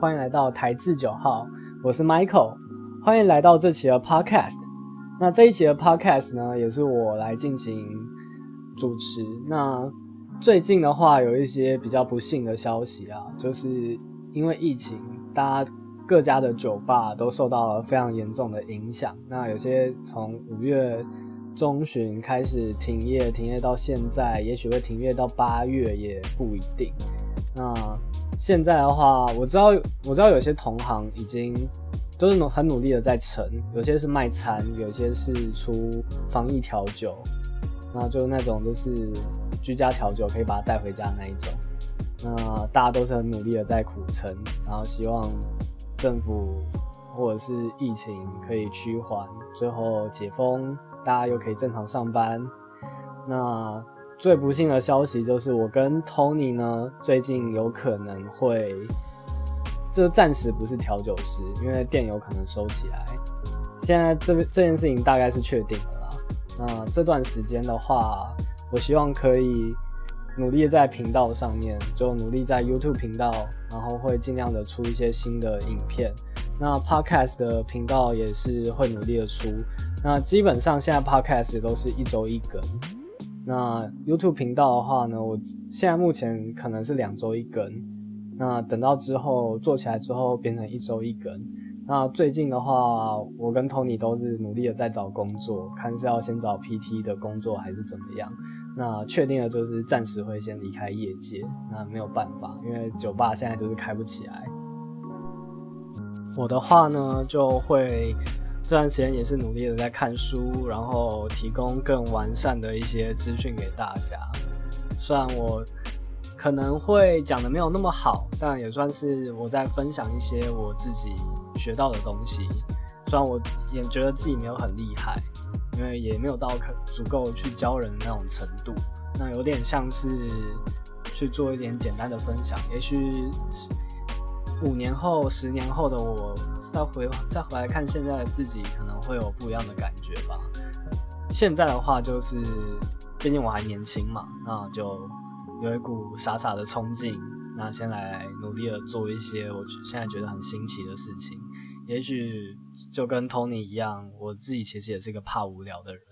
欢迎来到台字九号，我是 Michael，欢迎来到这期的 Podcast。那这一期的 Podcast 呢，也是我来进行主持。那最近的话，有一些比较不幸的消息啊，就是因为疫情，大家各家的酒吧都受到了非常严重的影响。那有些从五月中旬开始停业，停业到现在，也许会停业到八月，也不一定。那现在的话，我知道我知道有些同行已经都是很努力的在成，有些是卖餐，有些是出防疫调酒，那就那种就是居家调酒，可以把它带回家那一种。那大家都是很努力的在苦撑，然后希望政府或者是疫情可以趋缓，最后解封，大家又可以正常上班。那最不幸的消息就是，我跟 Tony 呢，最近有可能会，这暂时不是调酒师，因为店有可能收起来。现在这这件事情大概是确定了啦。那这段时间的话，我希望可以努力在频道上面，就努力在 YouTube 频道，然后会尽量的出一些新的影片。那 Podcast 的频道也是会努力的出。那基本上现在 Podcast 都是一周一更。那 YouTube 频道的话呢，我现在目前可能是两周一更，那等到之后做起来之后变成一周一更。那最近的话，我跟 Tony 都是努力的在找工作，看是要先找 PT 的工作还是怎么样。那确定的就是暂时会先离开业界，那没有办法，因为酒吧现在就是开不起来。我的话呢，就会。这段时间也是努力的在看书，然后提供更完善的一些资讯给大家。虽然我可能会讲的没有那么好，但也算是我在分享一些我自己学到的东西。虽然我也觉得自己没有很厉害，因为也没有到可足够去教人的那种程度。那有点像是去做一点简单的分享，也许五年后、十年后的我。再回再回来看现在的自己，可能会有不一样的感觉吧。现在的话，就是毕竟我还年轻嘛，那就有一股傻傻的冲劲，那先来努力的做一些我现在觉得很新奇的事情。也许就跟 Tony 一样，我自己其实也是一个怕无聊的人。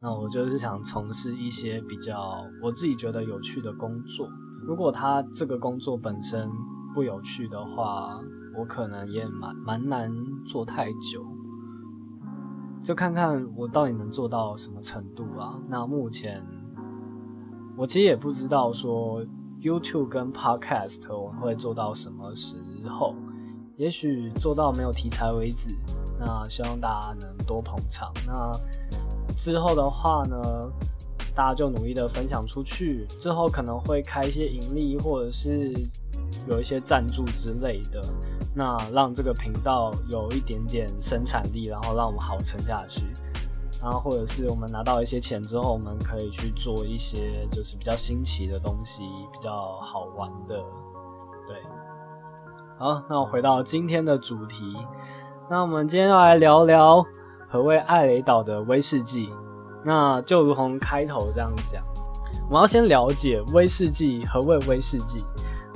那我就是想从事一些比较我自己觉得有趣的工作。如果他这个工作本身不有趣的话，我可能也蛮蛮难做太久，就看看我到底能做到什么程度啊。那目前我其实也不知道说 YouTube 跟 Podcast 我会做到什么时候，也许做到没有题材为止。那希望大家能多捧场。那之后的话呢，大家就努力的分享出去，之后可能会开一些盈利，或者是有一些赞助之类的。那让这个频道有一点点生产力，然后让我们好撑下去，然后或者是我们拿到一些钱之后，我们可以去做一些就是比较新奇的东西，比较好玩的。对，好，那我回到今天的主题，那我们今天要来聊聊何谓艾雷岛的威士忌。那就如同开头这样讲，我们要先了解威士忌何谓威士忌。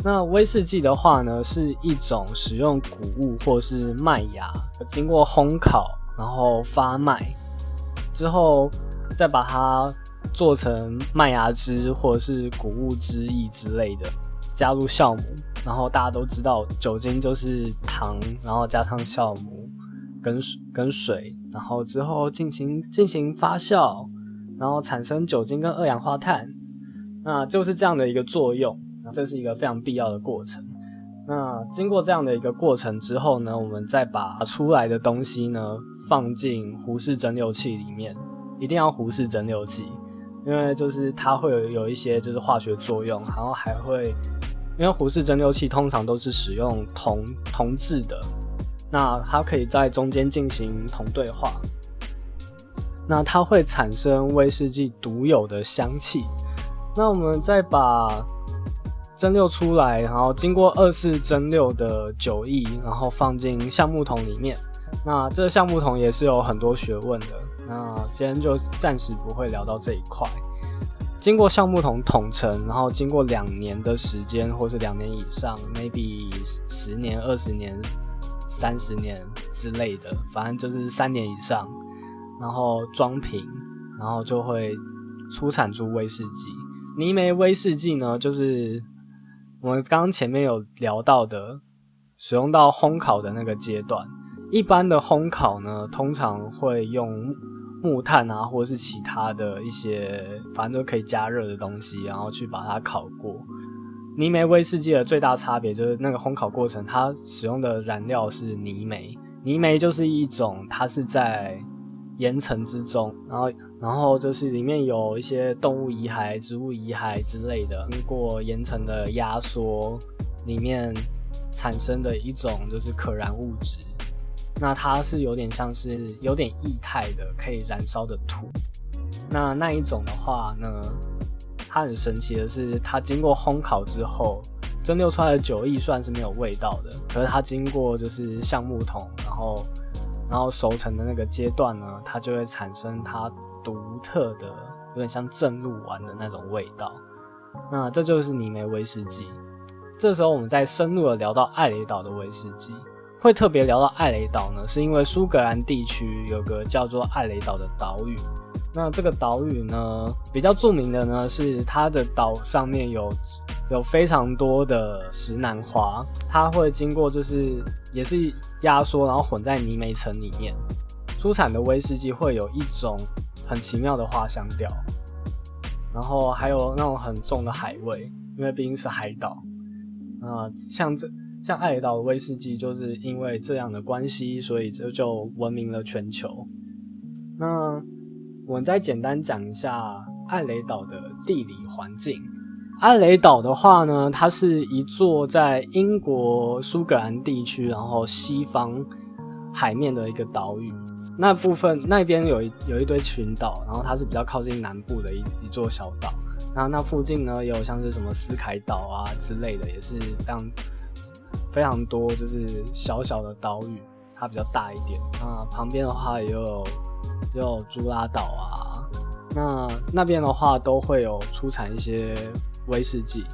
那威士忌的话呢，是一种使用谷物或是麦芽，经过烘烤，然后发麦之后，再把它做成麦芽汁或者是谷物汁液之类的，加入酵母。然后大家都知道，酒精就是糖，然后加上酵母跟跟水，然后之后进行进行发酵，然后产生酒精跟二氧化碳，那就是这样的一个作用。这是一个非常必要的过程。那经过这样的一个过程之后呢，我们再把出来的东西呢放进壶式蒸馏器里面，一定要壶式蒸馏器，因为就是它会有有一些就是化学作用，然后还会因为胡氏蒸馏器通常都是使用铜铜制的，那它可以在中间进行铜对话，那它会产生威士忌独有的香气。那我们再把蒸馏出来，然后经过二次蒸馏的酒液，然后放进橡木桶里面。那这橡木桶也是有很多学问的。那今天就暂时不会聊到这一块。经过橡木桶桶陈，然后经过两年的时间，或是两年以上，maybe 十年、二十年、三十年之类的，反正就是三年以上，然后装瓶，然后就会出产出威士忌。泥煤威士忌呢，就是我们刚刚前面有聊到的，使用到烘烤的那个阶段。一般的烘烤呢，通常会用。木炭啊，或者是其他的一些，反正都可以加热的东西，然后去把它烤过。泥煤威士忌的最大差别就是那个烘烤过程，它使用的燃料是泥煤。泥煤就是一种，它是在岩层之中，然后，然后就是里面有一些动物遗骸、植物遗骸之类的，经过岩层的压缩，里面产生的一种就是可燃物质。那它是有点像是有点液态的可以燃烧的土，那那一种的话呢，它很神奇的是，它经过烘烤之后蒸馏出来的酒液算是没有味道的，可是它经过就是橡木桶，然后然后熟成的那个阶段呢，它就会产生它独特的有点像正露丸的那种味道。那这就是泥煤威士忌。这时候我们再深入的聊到艾雷岛的威士忌。会特别聊到艾雷岛呢，是因为苏格兰地区有个叫做艾雷岛的岛屿。那这个岛屿呢，比较著名的呢是它的岛上面有有非常多的石楠花，它会经过就是也是压缩，然后混在泥煤层里面出产的威士忌会有一种很奇妙的花香调，然后还有那种很重的海味，因为毕竟是海岛啊，像这。像艾雷岛的威士忌，就是因为这样的关系，所以这就闻名了全球。那我们再简单讲一下艾雷岛的地理环境。阿雷岛的话呢，它是一座在英国苏格兰地区，然后西方海面的一个岛屿。那部分那边有一有一堆群岛，然后它是比较靠近南部的一一座小岛。然后那附近呢，有像是什么斯凯岛啊之类的，也是非常。非常多，就是小小的岛屿，它比较大一点。那旁边的话也有，也有朱拉岛啊。那那边的话都会有出产一些威士忌。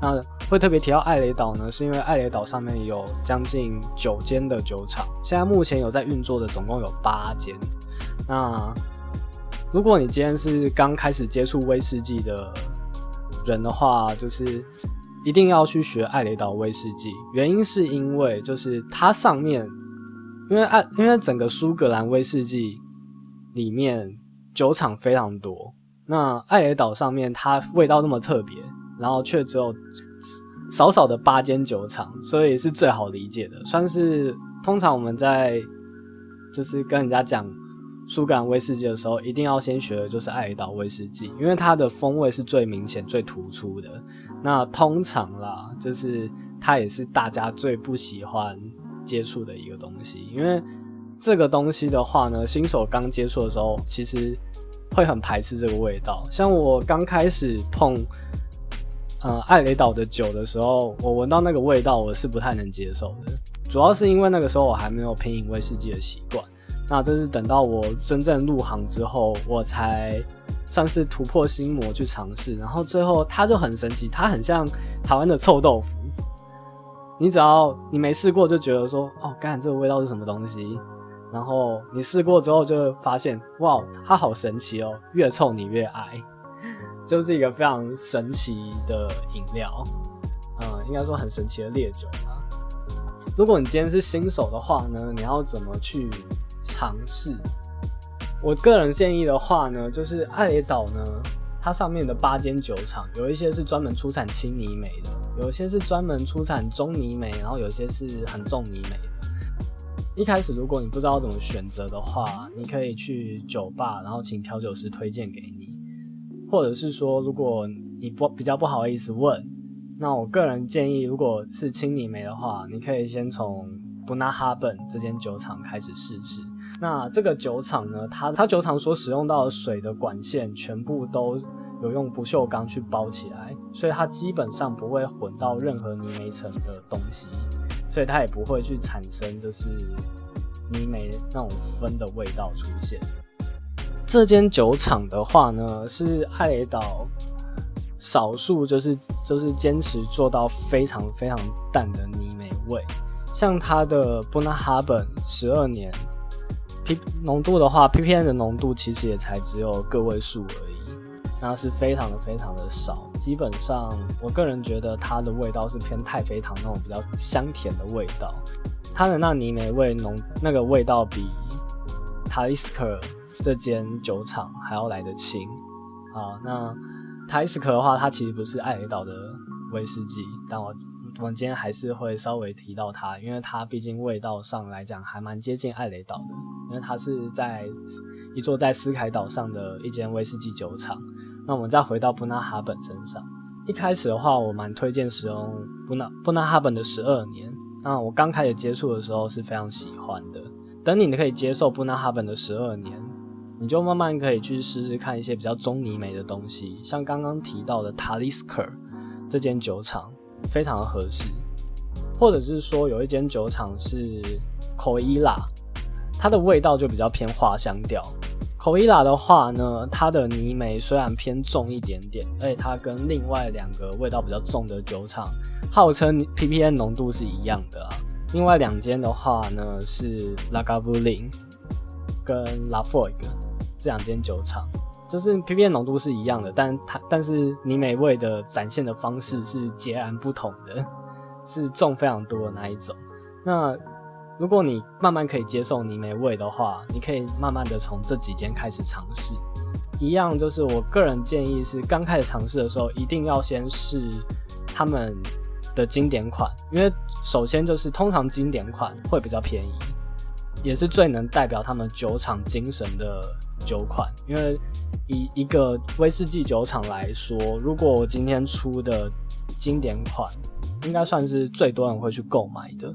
那会特别提到艾雷岛呢，是因为艾雷岛上面有将近九间的酒厂，现在目前有在运作的总共有八间。那如果你今天是刚开始接触威士忌的人的话，就是。一定要去学艾雷岛威士忌，原因是因为就是它上面，因为艾因为整个苏格兰威士忌里面酒厂非常多，那艾雷岛上面它味道那么特别，然后却只有少少的八间酒厂，所以是最好理解的，算是通常我们在就是跟人家讲苏格兰威士忌的时候，一定要先学的就是艾雷岛威士忌，因为它的风味是最明显、最突出的。那通常啦，就是它也是大家最不喜欢接触的一个东西，因为这个东西的话呢，新手刚接触的时候，其实会很排斥这个味道。像我刚开始碰，呃，艾雷岛的酒的时候，我闻到那个味道，我是不太能接受的。主要是因为那个时候我还没有品饮威士忌的习惯。那这是等到我真正入行之后，我才。算是突破心魔去尝试，然后最后它就很神奇，它很像台湾的臭豆腐。你只要你没试过，就觉得说哦，干这个味道是什么东西？然后你试过之后，就会发现哇，它好神奇哦，越臭你越爱，就是一个非常神奇的饮料。嗯，应该说很神奇的烈酒吧。如果你今天是新手的话呢，你要怎么去尝试？我个人建议的话呢，就是艾雷岛呢，它上面的八间酒厂，有一些是专门出产轻泥煤的，有一些是专门出产中泥煤，然后有些是很重泥煤的。一开始如果你不知道怎么选择的话，你可以去酒吧，然后请调酒师推荐给你，或者是说如果你不比较不好意思问，那我个人建议，如果是轻泥煤的话，你可以先从布纳哈本这间酒厂开始试试。那这个酒厂呢，它它酒厂所使用到的水的管线全部都有用不锈钢去包起来，所以它基本上不会混到任何泥煤层的东西，所以它也不会去产生就是泥煤那种分的味道出现。这间酒厂的话呢，是艾雷岛少数就是就是坚持做到非常非常淡的泥煤味。像它的布纳哈本十二年，P 浓度的话，PPN 的浓度其实也才只有个位数而已，那是非常的非常的少。基本上，我个人觉得它的味道是偏太妃糖那种比较香甜的味道。它的那泥煤味浓，那个味道比塔利斯克这间酒厂还要来得轻。好，那泰斯克的话，它其实不是艾雷岛的威士忌，但我我们今天还是会稍微提到它，因为它毕竟味道上来讲还蛮接近艾雷岛的，因为它是在一座在斯凯岛上的一间威士忌酒厂。那我们再回到布纳哈本身上，一开始的话，我蛮推荐使用布纳布纳哈本的十二年。那我刚开始接触的时候是非常喜欢的。等你可以接受布纳哈本的十二年，你就慢慢可以去试试看一些比较中泥煤的东西，像刚刚提到的 Talisker 这间酒厂非常的合适，或者是说有一间酒厂是口伊拉，它的味道就比较偏花香调。口伊拉的话呢，它的泥煤虽然偏重一点点，而且它跟另外两个味道比较重的酒厂。号称 P P N 浓度是一样的啊，另外两间的话呢是 Lagavulin 跟 La Fogue 这两间酒厂，就是 p p 浓度是一样的，但它但是泥煤味的展现的方式是截然不同的，是重非常多的那一种。那如果你慢慢可以接受泥煤味的话，你可以慢慢的从这几间开始尝试。一样就是我个人建议是，刚开始尝试的时候一定要先试他们。的经典款，因为首先就是通常经典款会比较便宜，也是最能代表他们酒厂精神的酒款。因为以一个威士忌酒厂来说，如果我今天出的经典款，应该算是最多人会去购买的。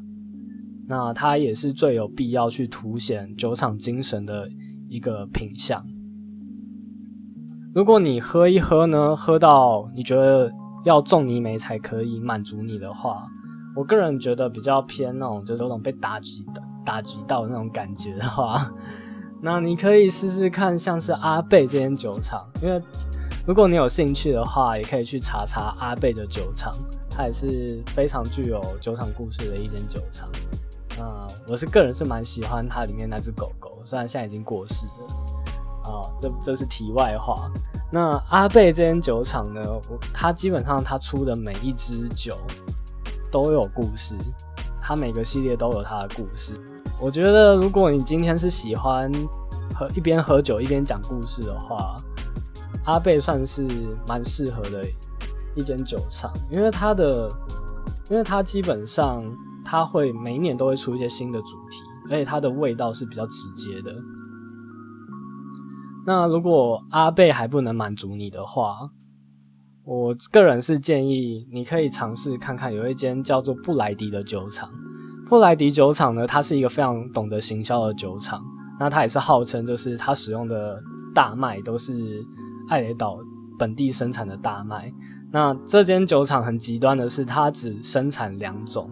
那它也是最有必要去凸显酒厂精神的一个品相。如果你喝一喝呢，喝到你觉得。要种泥煤才可以满足你的话，我个人觉得比较偏那种，就是有种被打击的、打击到的那种感觉的话，那你可以试试看，像是阿贝这间酒厂，因为如果你有兴趣的话，也可以去查查阿贝的酒厂，它也是非常具有酒厂故事的一间酒厂。啊，我是个人是蛮喜欢它里面那只狗狗，虽然现在已经过世了。啊，这这是题外话。那阿贝这间酒厂呢？它基本上它出的每一支酒都有故事，它每个系列都有它的故事。我觉得如果你今天是喜欢喝一边喝酒一边讲故事的话，阿贝算是蛮适合的一间酒厂，因为它的，因为它基本上它会每一年都会出一些新的主题，而且它的味道是比较直接的。那如果阿贝还不能满足你的话，我个人是建议你可以尝试看看，有一间叫做布莱迪的酒厂。布莱迪酒厂呢，它是一个非常懂得行销的酒厂。那它也是号称就是它使用的大麦都是艾雷岛本地生产的大麦。那这间酒厂很极端的是，它只生产两种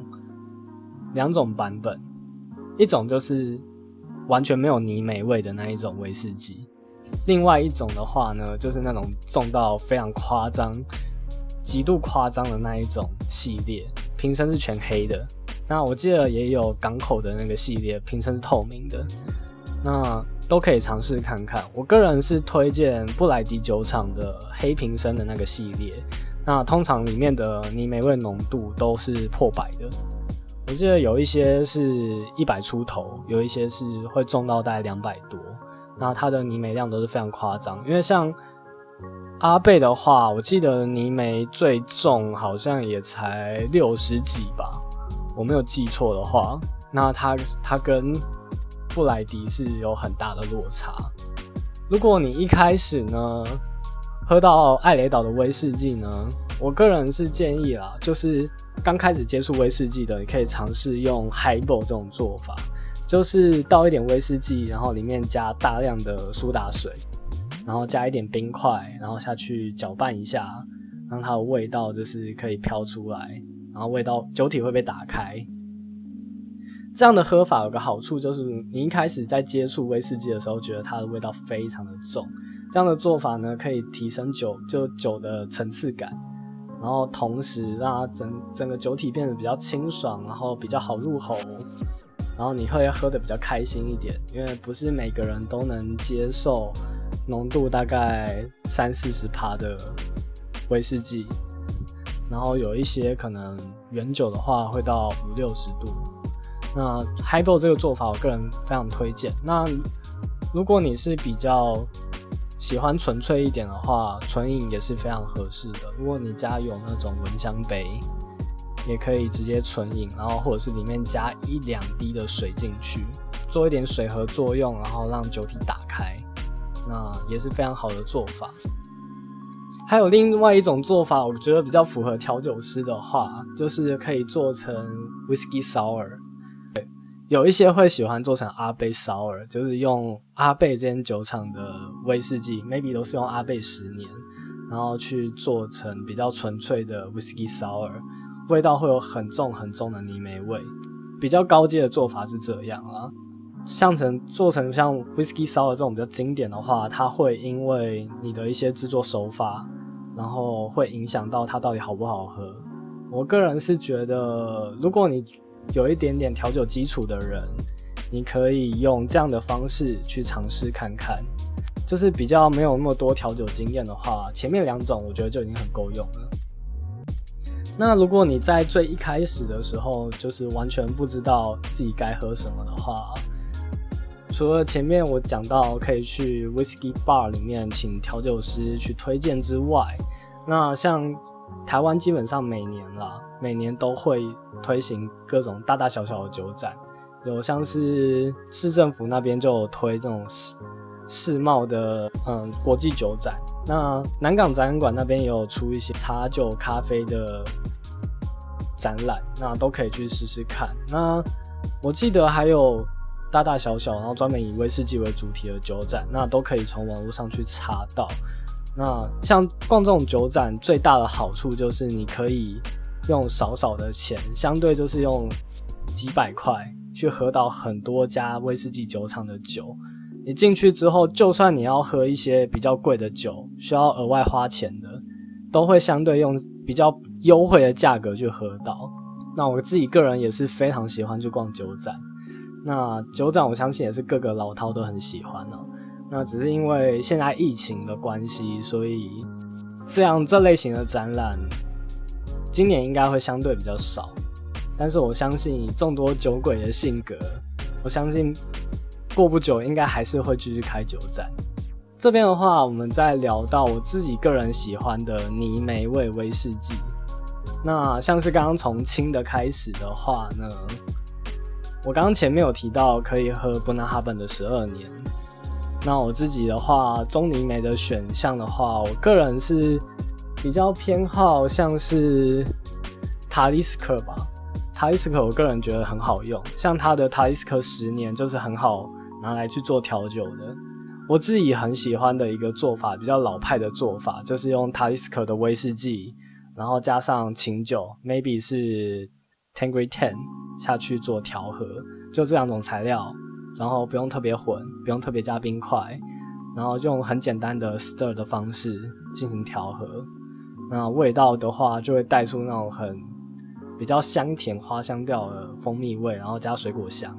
两种版本，一种就是完全没有泥煤味的那一种威士忌。另外一种的话呢，就是那种重到非常夸张、极度夸张的那一种系列，瓶身是全黑的。那我记得也有港口的那个系列，瓶身是透明的。那都可以尝试看看。我个人是推荐布莱迪酒厂的黑瓶身的那个系列。那通常里面的泥煤味浓度都是破百的。我记得有一些是一百出头，有一些是会重到大概两百多。那它的泥煤量都是非常夸张，因为像阿贝的话，我记得泥煤最重好像也才六十几吧，我没有记错的话。那它它跟布莱迪是有很大的落差。如果你一开始呢喝到艾雷岛的威士忌呢，我个人是建议啦，就是刚开始接触威士忌的，你可以尝试用 Highball 这种做法。就是倒一点威士忌，然后里面加大量的苏打水，然后加一点冰块，然后下去搅拌一下，让它的味道就是可以飘出来，然后味道酒体会被打开。这样的喝法有个好处，就是你一开始在接触威士忌的时候，觉得它的味道非常的重。这样的做法呢，可以提升酒就酒的层次感，然后同时让它整整个酒体变得比较清爽，然后比较好入喉，然后你会喝的比较开心一点，因为不是每个人都能接受浓度大概三四十帕的威士忌，然后有一些可能原酒的话会到五六十度。那 high 勾这个做法，我个人非常推荐。那如果你是比较喜欢纯粹一点的话，纯饮也是非常合适的。如果你家有那种蚊香杯，也可以直接纯饮，然后或者是里面加一两滴的水进去，做一点水合作用，然后让酒体打开，那也是非常好的做法。还有另外一种做法，我觉得比较符合调酒师的话，就是可以做成 Whisky Sour。有一些会喜欢做成阿贝 sour，就是用阿贝这间酒厂的威士忌，maybe 都是用阿贝十年，然后去做成比较纯粹的 whisky sour，味道会有很重很重的泥煤味。比较高阶的做法是这样啊，像成做成像 whisky sour 这种比较经典的话，它会因为你的一些制作手法，然后会影响到它到底好不好喝。我个人是觉得，如果你有一点点调酒基础的人，你可以用这样的方式去尝试看看。就是比较没有那么多调酒经验的话，前面两种我觉得就已经很够用了。那如果你在最一开始的时候，就是完全不知道自己该喝什么的话，除了前面我讲到可以去 whisky bar 里面请调酒师去推荐之外，那像台湾基本上每年啦，每年都会推行各种大大小小的酒展，有像是市政府那边就有推这种世世贸的嗯国际酒展，那南港展览馆那边也有出一些茶酒咖啡的展览，那都可以去试试看。那我记得还有大大小小，然后专门以威士忌为主题的酒展，那都可以从网络上去查到。那像逛这种酒展最大的好处就是你可以。用少少的钱，相对就是用几百块去喝到很多家威士忌酒厂的酒。你进去之后，就算你要喝一些比较贵的酒，需要额外花钱的，都会相对用比较优惠的价格去喝到。那我自己个人也是非常喜欢去逛酒展。那酒展我相信也是各个老饕都很喜欢哦。那只是因为现在疫情的关系，所以这样这类型的展览。今年应该会相对比较少，但是我相信以众多酒鬼的性格，我相信过不久应该还是会继续开酒展。这边的话，我们再聊到我自己个人喜欢的泥煤味威士忌。那像是刚刚从轻的开始的话呢，我刚刚前面有提到可以喝布纳哈本的十二年。那我自己的话，中尼梅的选项的话，我个人是。比较偏好像是塔利斯克吧，塔利斯克我个人觉得很好用，像它的塔利斯克十年就是很好拿来去做调酒的。我自己很喜欢的一个做法，比较老派的做法，就是用塔利斯克的威士忌，然后加上琴酒，maybe 是 Tangery Ten 下去做调和，就这两种材料，然后不用特别混，不用特别加冰块，然后用很简单的 stir 的方式进行调和。那味道的话，就会带出那种很比较香甜花香调的蜂蜜味，然后加水果香，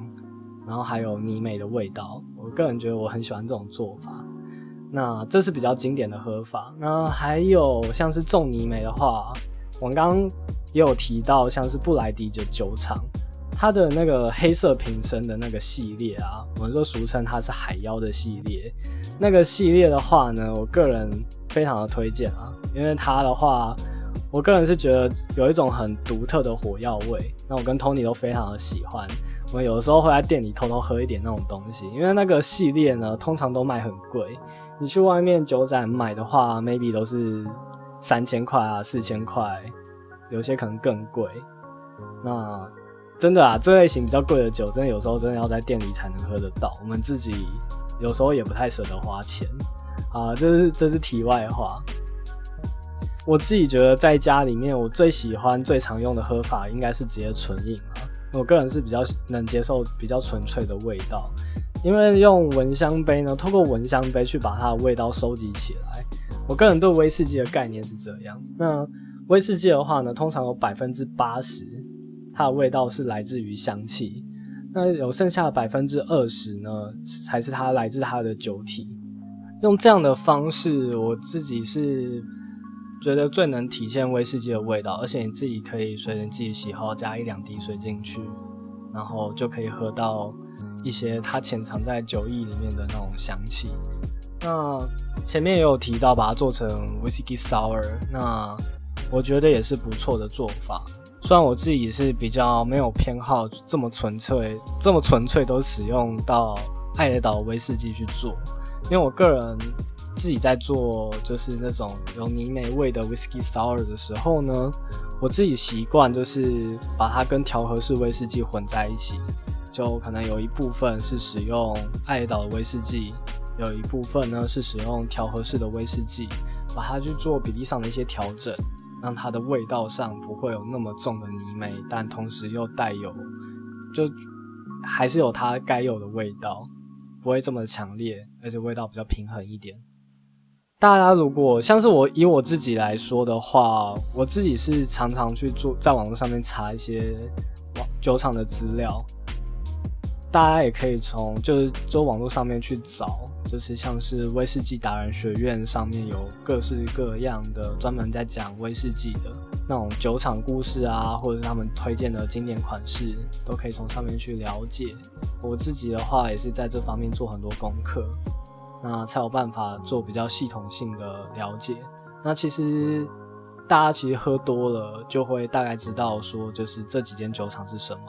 然后还有泥煤的味道。我个人觉得我很喜欢这种做法。那这是比较经典的喝法。那还有像是重泥煤的话，我刚刚也有提到，像是布莱迪的酒厂，它的那个黑色瓶身的那个系列啊，我们说俗称它是海妖的系列。那个系列的话呢，我个人。非常的推荐啊，因为它的话，我个人是觉得有一种很独特的火药味。那我跟 Tony 都非常的喜欢，我们有的时候会在店里偷偷喝一点那种东西。因为那个系列呢，通常都卖很贵，你去外面酒展买的话，maybe 都是三千块啊、四千块，有些可能更贵。那真的啊，这类型比较贵的酒，真的有时候真的要在店里才能喝得到。我们自己有时候也不太舍得花钱。啊，这是这是题外话。我自己觉得在家里面，我最喜欢、最常用的喝法应该是直接纯饮了。我个人是比较能接受比较纯粹的味道，因为用闻香杯呢，透过闻香杯去把它的味道收集起来。我个人对威士忌的概念是这样。那威士忌的话呢，通常有百分之八十它的味道是来自于香气，那有剩下的百分之二十呢，才是它来自它的酒体。用这样的方式，我自己是觉得最能体现威士忌的味道，而且你自己可以随着自己喜好加一两滴水进去，然后就可以喝到一些它潜藏在酒液里面的那种香气。那前面也有提到把它做成 whisky sour，那我觉得也是不错的做法。虽然我自己是比较没有偏好这么纯粹、这么纯粹都使用到爱雷岛威士忌去做。因为我个人自己在做就是那种有泥煤味的 whisky sour 的时候呢，我自己习惯就是把它跟调和式威士忌混在一起，就可能有一部分是使用爱尔岛的威士忌，有一部分呢是使用调和式的威士忌，把它去做比例上的一些调整，让它的味道上不会有那么重的泥煤，但同时又带有就还是有它该有的味道。不会这么强烈，而且味道比较平衡一点。大家如果像是我以我自己来说的话，我自己是常常去做在网络上面查一些网酒厂的资料。大家也可以从就是就网络上面去找，就是像是威士忌达人学院上面有各式各样的专门在讲威士忌的。那种酒厂故事啊，或者是他们推荐的经典款式，都可以从上面去了解。我自己的话，也是在这方面做很多功课，那才有办法做比较系统性的了解。那其实大家其实喝多了，就会大概知道说，就是这几间酒厂是什么，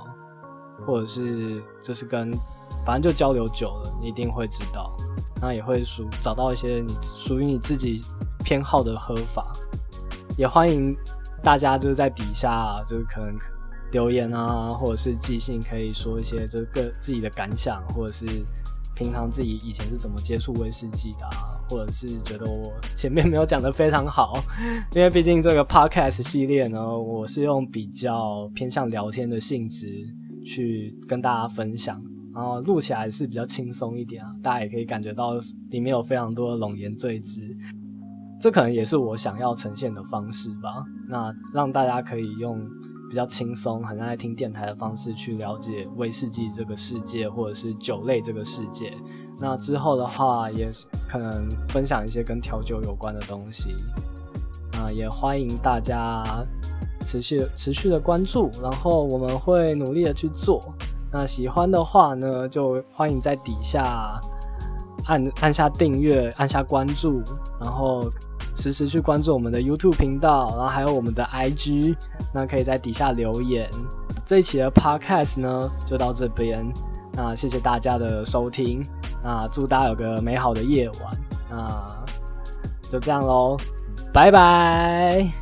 或者是就是跟反正就交流久了，你一定会知道。那也会属找到一些你属于你自己偏好的喝法，也欢迎。大家就是在底下，就是可能留言啊，或者是寄信，可以说一些这个自己的感想，或者是平常自己以前是怎么接触威士忌的，或者是觉得我前面没有讲的非常好，因为毕竟这个 podcast 系列呢，我是用比较偏向聊天的性质去跟大家分享，然后录起来是比较轻松一点啊，大家也可以感觉到里面有非常多的冗言赘字。这可能也是我想要呈现的方式吧。那让大家可以用比较轻松、很爱听电台的方式去了解威士忌这个世界，或者是酒类这个世界。那之后的话，也可能分享一些跟调酒有关的东西。啊，也欢迎大家持续持续的关注，然后我们会努力的去做。那喜欢的话呢，就欢迎在底下按按下订阅，按下关注，然后。时时去关注我们的 YouTube 频道，然后还有我们的 IG，那可以在底下留言。这一期的 Podcast 呢，就到这边。那谢谢大家的收听，那祝大家有个美好的夜晚。那就这样喽，拜拜。